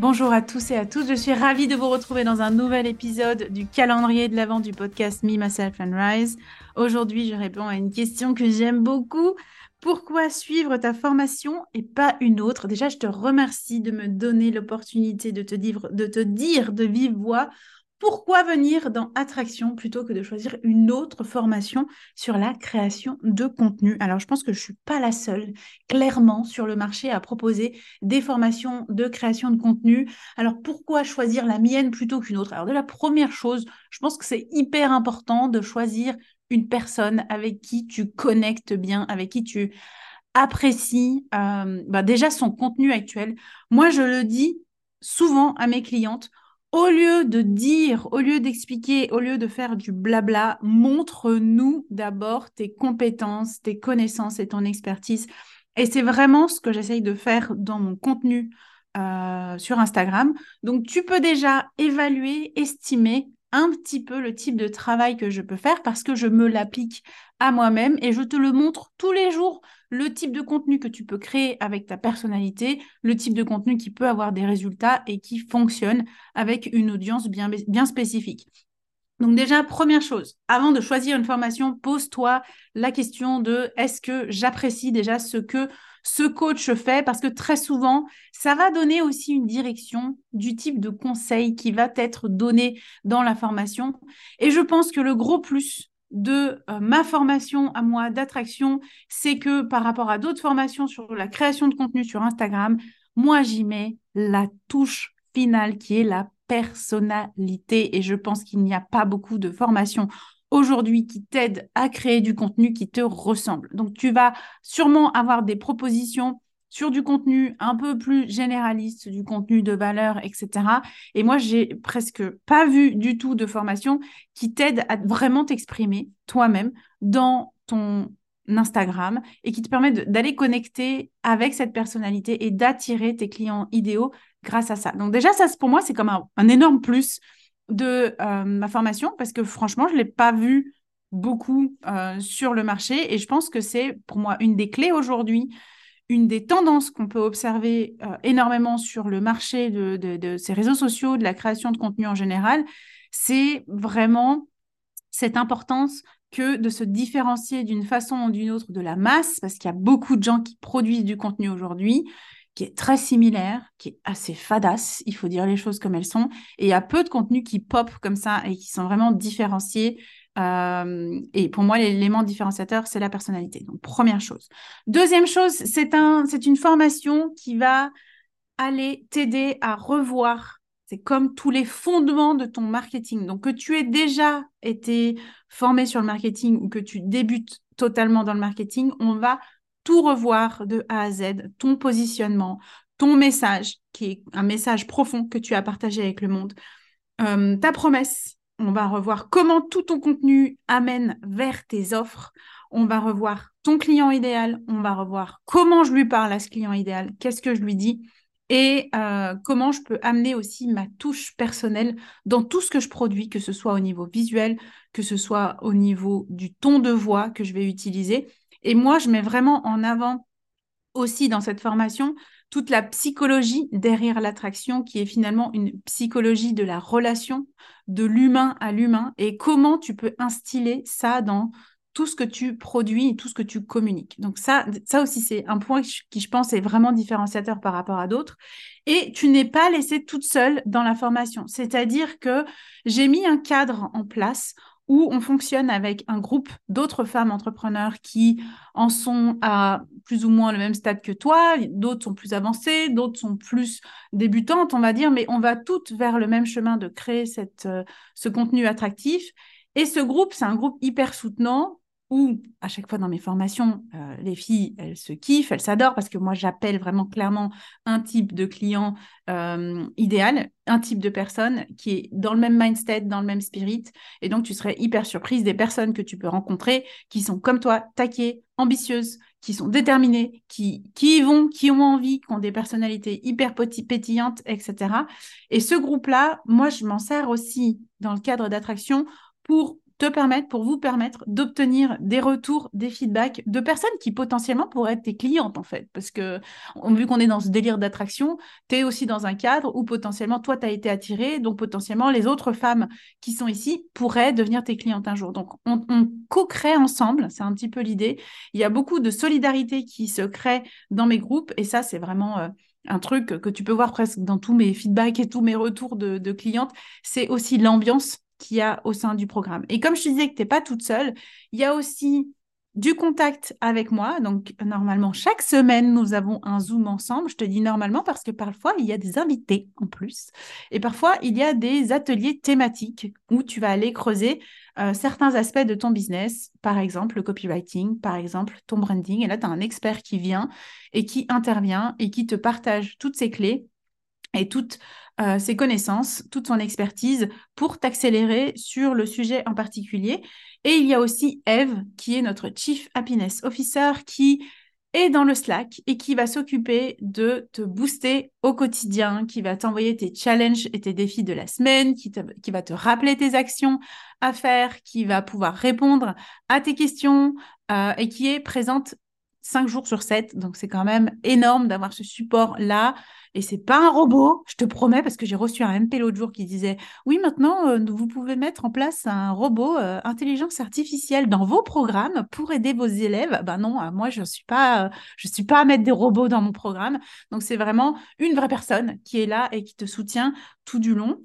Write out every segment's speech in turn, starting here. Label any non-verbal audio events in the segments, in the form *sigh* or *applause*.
Bonjour à tous et à toutes, je suis ravie de vous retrouver dans un nouvel épisode du calendrier de l'avant du podcast Me, Myself and Rise. Aujourd'hui, je réponds à une question que j'aime beaucoup. Pourquoi suivre ta formation et pas une autre? Déjà, je te remercie de me donner l'opportunité de de, te dire de vive voix pourquoi venir dans Attraction plutôt que de choisir une autre formation sur la création de contenu? Alors, je pense que je ne suis pas la seule, clairement, sur le marché à proposer des formations de création de contenu. Alors, pourquoi choisir la mienne plutôt qu'une autre? Alors, de la première chose, je pense que c'est hyper important de choisir une personne avec qui tu connectes bien, avec qui tu apprécies euh, bah, déjà son contenu actuel. Moi, je le dis souvent à mes clientes, au lieu de dire, au lieu d'expliquer, au lieu de faire du blabla, montre-nous d'abord tes compétences, tes connaissances et ton expertise. Et c'est vraiment ce que j'essaye de faire dans mon contenu euh, sur Instagram. Donc, tu peux déjà évaluer, estimer un petit peu le type de travail que je peux faire parce que je me l'applique à moi-même et je te le montre tous les jours, le type de contenu que tu peux créer avec ta personnalité, le type de contenu qui peut avoir des résultats et qui fonctionne avec une audience bien, spécifique. Donc déjà, première chose, avant de choisir une formation, pose-toi la question de est-ce que j'apprécie déjà ce que ce coach fait parce que très souvent, ça va donner aussi une direction du type de conseil qui va être donné dans la formation. Et je pense que le gros plus de euh, ma formation à moi d'attraction, c'est que par rapport à d'autres formations sur la création de contenu sur Instagram, moi j'y mets la touche finale qui est la personnalité. Et je pense qu'il n'y a pas beaucoup de formations aujourd'hui qui t'aident à créer du contenu qui te ressemble. Donc tu vas sûrement avoir des propositions sur du contenu un peu plus généraliste, du contenu de valeur, etc. Et moi, j'ai presque pas vu du tout de formation qui t'aide à vraiment t'exprimer toi-même dans ton Instagram et qui te permet d'aller connecter avec cette personnalité et d'attirer tes clients idéaux grâce à ça. Donc déjà, ça pour moi, c'est comme un, énorme plus de euh, ma formation parce que franchement, je ne l'ai pas vu beaucoup euh, sur le marché et je pense que c'est pour moi une des clés aujourd'hui une des tendances qu'on peut observer euh, énormément sur le marché de, ces réseaux sociaux, de la création de contenu en général, c'est vraiment cette importance que de se différencier d'une façon ou d'une autre de la masse, parce qu'il y a beaucoup de gens qui produisent du contenu aujourd'hui qui est très similaire, qui est assez fadasse, il faut dire les choses comme elles sont, et il y a peu de contenus qui pop comme ça et qui sont vraiment différenciés euh, et pour moi, l'élément différenciateur, c'est la personnalité. Donc, première chose. Deuxième chose, c'est un, une formation qui va aller t'aider à revoir. C'est comme tous les fondements de ton marketing. Donc, que tu aies déjà été formé sur le marketing ou que tu débutes totalement dans le marketing, on va tout revoir de A à Z, ton positionnement, ton message, qui est un message profond que tu as partagé avec le monde, euh, ta promesse, on va revoir comment tout ton contenu amène vers tes offres. On va revoir ton client idéal. On va revoir comment je lui parle à ce client idéal. Qu'est-ce que je lui dis? Et euh, comment je peux amener aussi ma touche personnelle dans tout ce que je produis, que ce soit au niveau visuel, que ce soit au niveau du ton de voix que je vais utiliser. Et moi, je mets vraiment en avant aussi dans cette formation toute la psychologie derrière l'attraction, qui est finalement une psychologie de la relation, de l'humain à l'humain, et comment tu peux instiller ça dans tout ce que tu produis et tout ce que tu communiques. Donc ça, ça aussi, c'est un point qui, je pense, est vraiment différenciateur par rapport à d'autres. Et tu n'es pas laissée toute seule dans la formation. C'est-à-dire que j'ai mis un cadre en place où on fonctionne avec un groupe d'autres femmes entrepreneurs qui en sont à plus ou moins le même stade que toi, d'autres sont plus avancées, d'autres sont plus débutantes, on va dire, mais on va toutes vers le même chemin de créer cette, euh, ce contenu attractif. Et ce groupe, c'est un groupe hyper soutenant où à chaque fois dans mes formations, euh, les filles, elles se kiffent, elles s'adorent parce que moi, j'appelle vraiment clairement un type de client euh, idéal, un type de personne qui est dans le même mindset, dans le même spirit. Et donc, tu serais hyper surprise des personnes que tu peux rencontrer qui sont comme toi, taquées, ambitieuses, qui sont déterminées, qui, qui y vont, qui ont envie, qui ont des personnalités hyper pétillantes, etc. Et ce groupe-là, moi, je m'en sers aussi dans le cadre d'attraction pour te permettre, pour vous permettre d'obtenir des retours, des feedbacks de personnes qui potentiellement pourraient être tes clientes en fait. Parce que vu qu'on est dans ce délire d'attraction, tu es aussi dans un cadre où potentiellement toi, tu as été attiré, donc potentiellement les autres femmes qui sont ici pourraient devenir tes clientes un jour. Donc on, co-crée ensemble, c'est un petit peu l'idée. Il y a beaucoup de solidarité qui se crée dans mes groupes et ça, c'est vraiment... Euh, un truc que tu peux voir presque dans tous mes feedbacks et tous mes retours de, de clientes, c'est aussi l'ambiance qu'il y a au sein du programme. Et comme je te disais que tu n'es pas toute seule, il y a aussi du contact avec moi. Donc, normalement, chaque semaine, nous avons un Zoom ensemble. Je te dis normalement parce que parfois, il y a des invités en plus. Et parfois, il y a des ateliers thématiques où tu vas aller creuser euh, certains aspects de ton business, par exemple le copywriting, par exemple ton branding. Et là, tu as un expert qui vient et qui intervient et qui te partage toutes ces clés et toutes euh, ses connaissances, toute son expertise pour t'accélérer sur le sujet en particulier. Et il y a aussi Eve, qui est notre Chief Happiness Officer, qui est dans le Slack et qui va s'occuper de te booster au quotidien, qui va t'envoyer tes challenges et tes défis de la semaine, qui, va te rappeler tes actions à faire, qui va pouvoir répondre à tes questions euh, et qui est présente 5 jours sur 7. Donc, c'est quand même énorme d'avoir ce support-là. Et c'est pas un robot, je te promets, parce que j'ai reçu un MP l'autre jour qui disait Oui, maintenant, euh, vous pouvez mettre en place un robot euh, intelligence artificielle dans vos programmes pour aider vos élèves. Ben non, euh, moi, je ne suis, pas, je suis pas à mettre des robots dans mon programme. Donc, c'est vraiment une vraie personne qui est là et qui te soutient tout du long.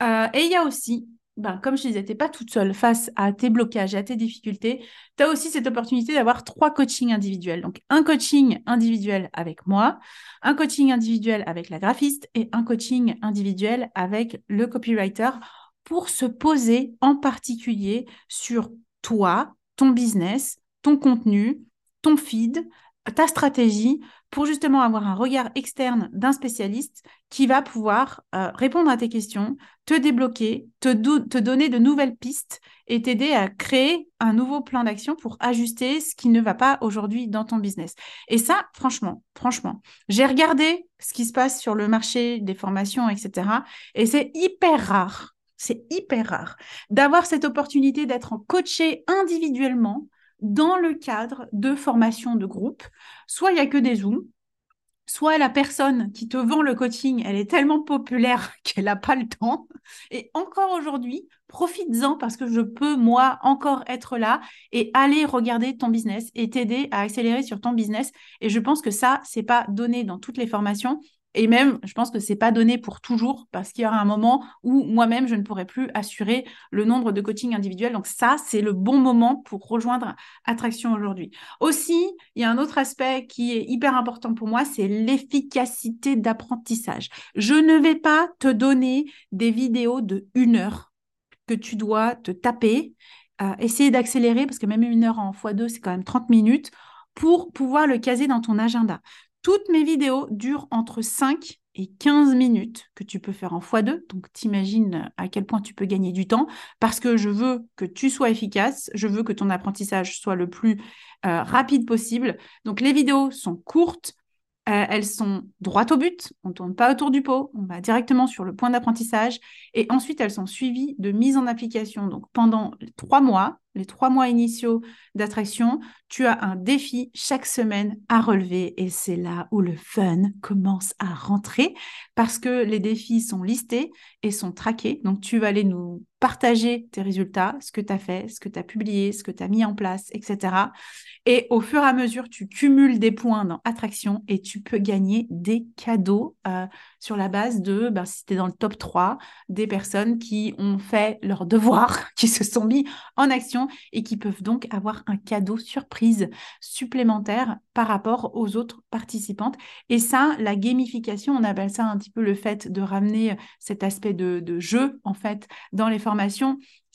et il y a aussi ben, comme je disais, tu n'es pas toute seule face à tes blocages à tes difficultés. Tu as aussi cette opportunité d'avoir trois coachings individuels. Donc, un coaching individuel avec moi, un coaching individuel avec la graphiste et un coaching individuel avec le copywriter pour se poser en particulier sur toi, ton business, ton contenu, ton feed, ta stratégie pour justement avoir un regard externe d'un spécialiste qui va pouvoir euh, répondre à tes questions, te débloquer, te, te donner de nouvelles pistes et t'aider à créer un nouveau plan d'action pour ajuster ce qui ne va pas aujourd'hui dans ton business. Et ça, franchement, franchement, j'ai regardé ce qui se passe sur le marché des formations, etc. Et c'est hyper rare, c'est hyper rare d'avoir cette opportunité d'être coaché individuellement dans le cadre de formation de groupe. Soit il n'y a que des Zooms, soit la personne qui te vend le coaching, elle est tellement populaire *laughs* qu'elle n'a pas le temps. Et encore aujourd'hui, profites-en parce que je peux, moi, encore être là et aller regarder ton business et t'aider à accélérer sur ton business. Et je pense que ça, c'est pas donné dans toutes les formations. Et même, je pense que c'est pas donné pour toujours parce qu'il y aura un moment où moi-même, je ne pourrai plus assurer le nombre de coaching individuels. Donc ça, c'est le bon moment pour rejoindre Attraction aujourd'hui. Aussi, il y a un autre aspect qui est hyper important pour moi, c'est l'efficacité d'apprentissage. Je ne vais pas te donner des vidéos de une heure que tu dois te taper, euh, essayer d'accélérer parce que même une heure en x2, c'est quand même 30 minutes pour pouvoir le caser dans ton agenda. Toutes mes vidéos durent entre 5 et 15 minutes que tu peux faire en x2. Donc, t'imagines à quel point tu peux gagner du temps parce que je veux que tu sois efficace, je veux que ton apprentissage soit le plus euh, rapide possible. Donc, les vidéos sont courtes, euh, elles sont droites au but, on ne tourne pas autour du pot, on va directement sur le point d'apprentissage et ensuite elles sont suivies de mise en application. Donc pendant trois mois, les trois mois initiaux d'attraction, tu as un défi chaque semaine à relever et c'est là où le fun commence à rentrer parce que les défis sont listés et sont traqués. Donc tu vas aller nous partager tes résultats, ce que tu as fait, ce que tu as publié, ce que tu as mis en place, etc. Et au fur et à mesure, tu cumules des points dans attraction et tu peux gagner des cadeaux euh, sur la base de, ben, si tu es dans le top 3, des personnes qui ont fait leur devoir, *laughs* qui se sont mis en action et qui peuvent donc avoir un cadeau surprise supplémentaire par rapport aux autres participantes. Et ça, la gamification, on appelle ça un petit peu le fait de ramener cet aspect de, de jeu, en fait, dans les formations.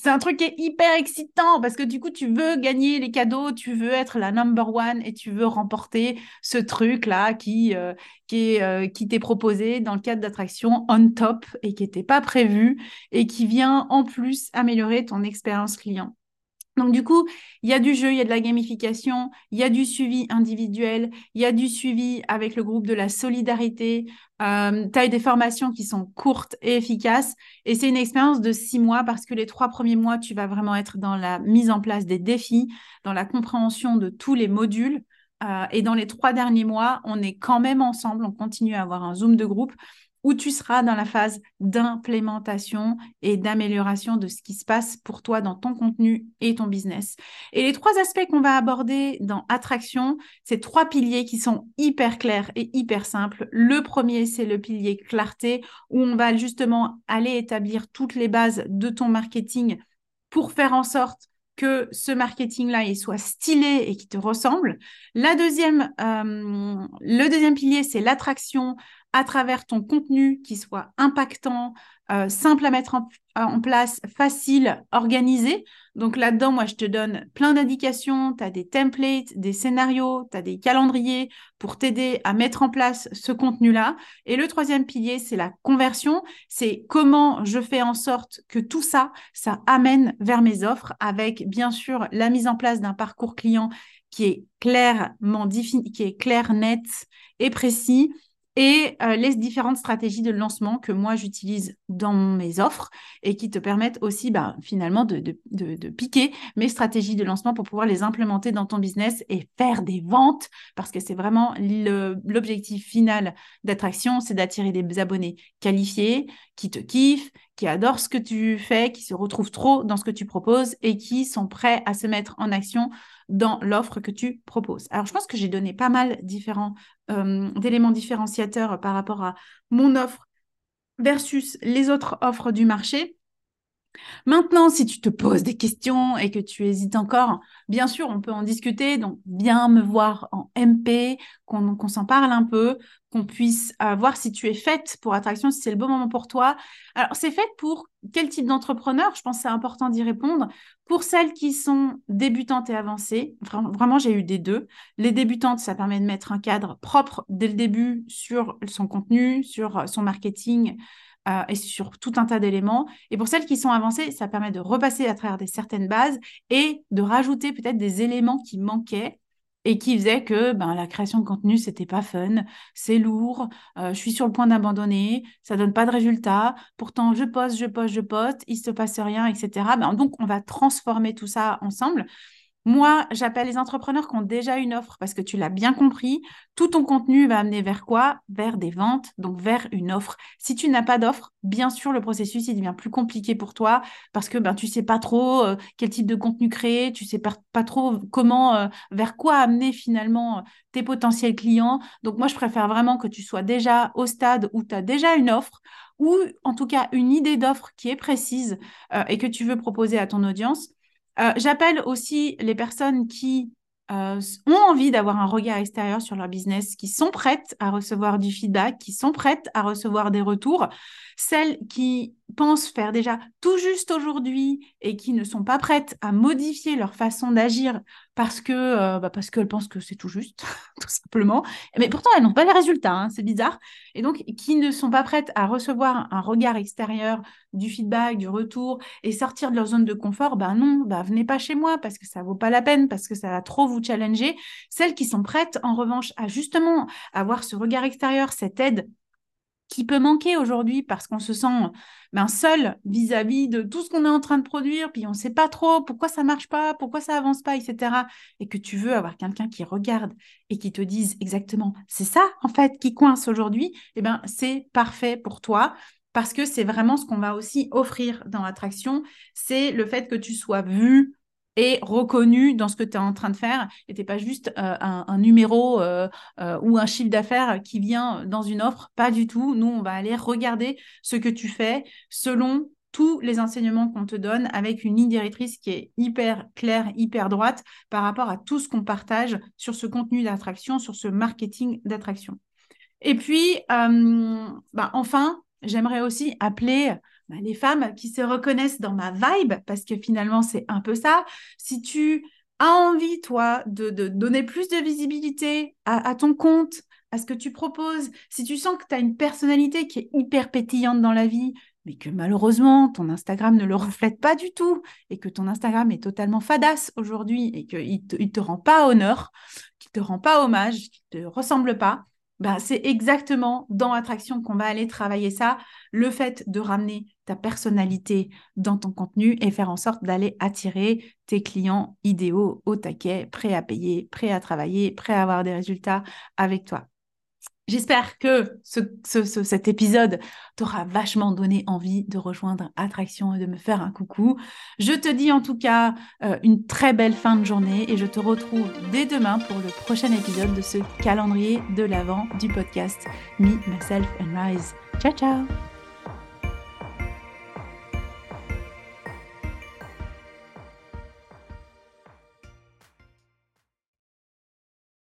C'est un truc qui est hyper excitant parce que du coup, tu veux gagner les cadeaux, tu veux être la number one et tu veux remporter ce truc-là qui, euh, qui, euh, qui t'est proposé dans le cadre d'attraction on top et qui n'était pas prévu et qui vient en plus améliorer ton expérience client. Donc, du coup, il y a du jeu, il y a de la gamification, il y a du suivi individuel, il y a du suivi avec le groupe de la solidarité. Euh, tu as des formations qui sont courtes et efficaces. Et c'est une expérience de six mois parce que les trois premiers mois, tu vas vraiment être dans la mise en place des défis, dans la compréhension de tous les modules. Euh, et dans les trois derniers mois, on est quand même ensemble, on continue à avoir un Zoom de groupe où tu seras dans la phase d'implémentation et d'amélioration de ce qui se passe pour toi dans ton contenu et ton business. Et les trois aspects qu'on va aborder dans Attraction, c'est trois piliers qui sont hyper clairs et hyper simples. Le premier, c'est le pilier clarté, où on va justement aller établir toutes les bases de ton marketing pour faire en sorte que ce marketing-là il soit stylé et qui te ressemble. La deuxième, euh, le deuxième pilier, c'est l'attraction à travers ton contenu qui soit impactant, euh, simple à mettre en, place, facile, organisé. Donc là-dedans, moi, je te donne plein d'indications. Tu as des templates, des scénarios, tu as des calendriers pour t'aider à mettre en place ce contenu-là. Et le troisième pilier, c'est la conversion. C'est comment je fais en sorte que tout ça, ça amène vers mes offres avec, bien sûr, la mise en place d'un parcours client qui est clairement défini, qui est clair, net et précis et euh, les différentes stratégies de lancement que moi j'utilise dans mes offres et qui te permettent aussi bah, finalement de, de, piquer mes stratégies de lancement pour pouvoir les implémenter dans ton business et faire des ventes. Parce que c'est vraiment l'objectif final d'attraction, c'est d'attirer des abonnés qualifiés qui te kiffent, qui adorent ce que tu fais, qui se retrouvent trop dans ce que tu proposes et qui sont prêts à se mettre en action dans l'offre que tu proposes. Alors, je pense que j'ai donné pas mal différents euh, d'éléments différenciateurs par rapport à mon offre versus les autres offres du marché. Maintenant, si tu te poses des questions et que tu hésites encore, bien sûr, on peut en discuter. Donc, viens me voir en MP, qu'on s'en parle un peu, qu'on puisse euh, voir si tu es faite pour attraction, si c'est le bon moment pour toi. Alors, c'est fait pour quel type d'entrepreneur? Je pense que c'est important d'y répondre. Pour celles qui sont débutantes et avancées, vraiment, j'ai eu des deux. Les débutantes, ça permet de mettre un cadre propre dès le début sur son contenu, sur son marketing, euh, et sur tout un tas d'éléments. Et pour celles qui sont avancées, ça permet de repasser à travers des certaines bases et de rajouter peut-être des éléments qui manquaient et qui faisaient que ben, la création de contenu, c'était pas fun, c'est lourd, euh, je suis sur le point d'abandonner, ça donne pas de résultats, pourtant je poste, je poste, je poste, il se passe rien, etc. Ben, donc, on va transformer tout ça ensemble. Moi, j'appelle les entrepreneurs qui ont déjà une offre parce que tu l'as bien compris. Tout ton contenu va amener vers quoi? Vers des ventes, donc vers une offre. Si tu n'as pas d'offre, bien sûr, le processus devient plus compliqué pour toi parce que ben, tu sais pas trop euh, quel type de contenu créer, tu sais pas, trop comment, euh, vers quoi amener finalement euh, tes potentiels clients. Donc, moi, je préfère vraiment que tu sois déjà au stade où tu as déjà une offre ou en tout cas une idée d'offre qui est précise et que tu veux proposer à ton audience euh, j'appelle aussi les personnes qui euh, ont envie d'avoir un regard extérieur sur leur business, qui sont prêtes à recevoir du feedback, qui sont prêtes à recevoir des retours, celles qui pensent faire déjà tout juste aujourd'hui et qui ne sont pas prêtes à modifier leur façon d'agir parce que euh, bah parce qu'elles pensent que c'est tout juste, *laughs* tout simplement. Mais pourtant, elles n'ont pas les résultats, hein, c'est bizarre. Et donc, qui ne sont pas prêtes à recevoir un regard extérieur, du feedback, du retour et sortir de leur zone de confort, ben non, bah venez pas chez moi parce que ça vaut pas la peine, parce que ça va trop vous challenger. Celles qui sont prêtes, en revanche, à justement avoir ce regard extérieur, cette aide qui peut manquer aujourd'hui parce qu'on se sent ben, seul vis-à-vis de tout ce qu'on est en train de produire, puis on ne sait pas trop pourquoi ça marche pas, pourquoi ça avance pas, etc. Et que tu veux avoir quelqu'un qui regarde et qui te dise exactement, c'est ça en fait qui coince aujourd'hui, eh ben c'est parfait pour toi parce que c'est vraiment ce qu'on va aussi offrir dans l'attraction, c'est le fait que tu sois vu, et reconnu dans ce que tu es en train de faire et tu pas juste euh, un, numéro euh, euh, ou un chiffre d'affaires qui vient dans une offre. Pas du tout. Nous, on va aller regarder ce que tu fais selon tous les enseignements qu'on te donne avec une ligne directrice qui est hyper claire, hyper droite par rapport à tout ce qu'on partage sur ce contenu d'attraction, sur ce marketing d'attraction. Et puis, bah, enfin, j'aimerais aussi appeler bah, les femmes qui se reconnaissent dans ma vibe, parce que finalement, c'est un peu ça. Si tu as envie, toi, de, donner plus de visibilité à, ton compte, à ce que tu proposes, si tu sens que tu as une personnalité qui est hyper pétillante dans la vie, mais que malheureusement, ton Instagram ne le reflète pas du tout, et que ton Instagram est totalement fadasse aujourd'hui, et qu'il ne te, te rend pas honneur, qu'il ne te rend pas hommage, qu'il ne te ressemble pas, ben, c'est exactement dans Attraction qu'on va aller travailler ça, le fait de ramener ta personnalité dans ton contenu et faire en sorte d'aller attirer tes clients idéaux au taquet, prêts à payer, prêts à travailler, prêts à avoir des résultats avec toi. J'espère que cet épisode t'aura vachement donné envie de rejoindre Attraction et de me faire un coucou. Je te dis en tout cas euh, une très belle fin de journée et je te retrouve dès demain pour le prochain épisode de ce calendrier de l'avant du podcast Me, Myself and Rise. Ciao, ciao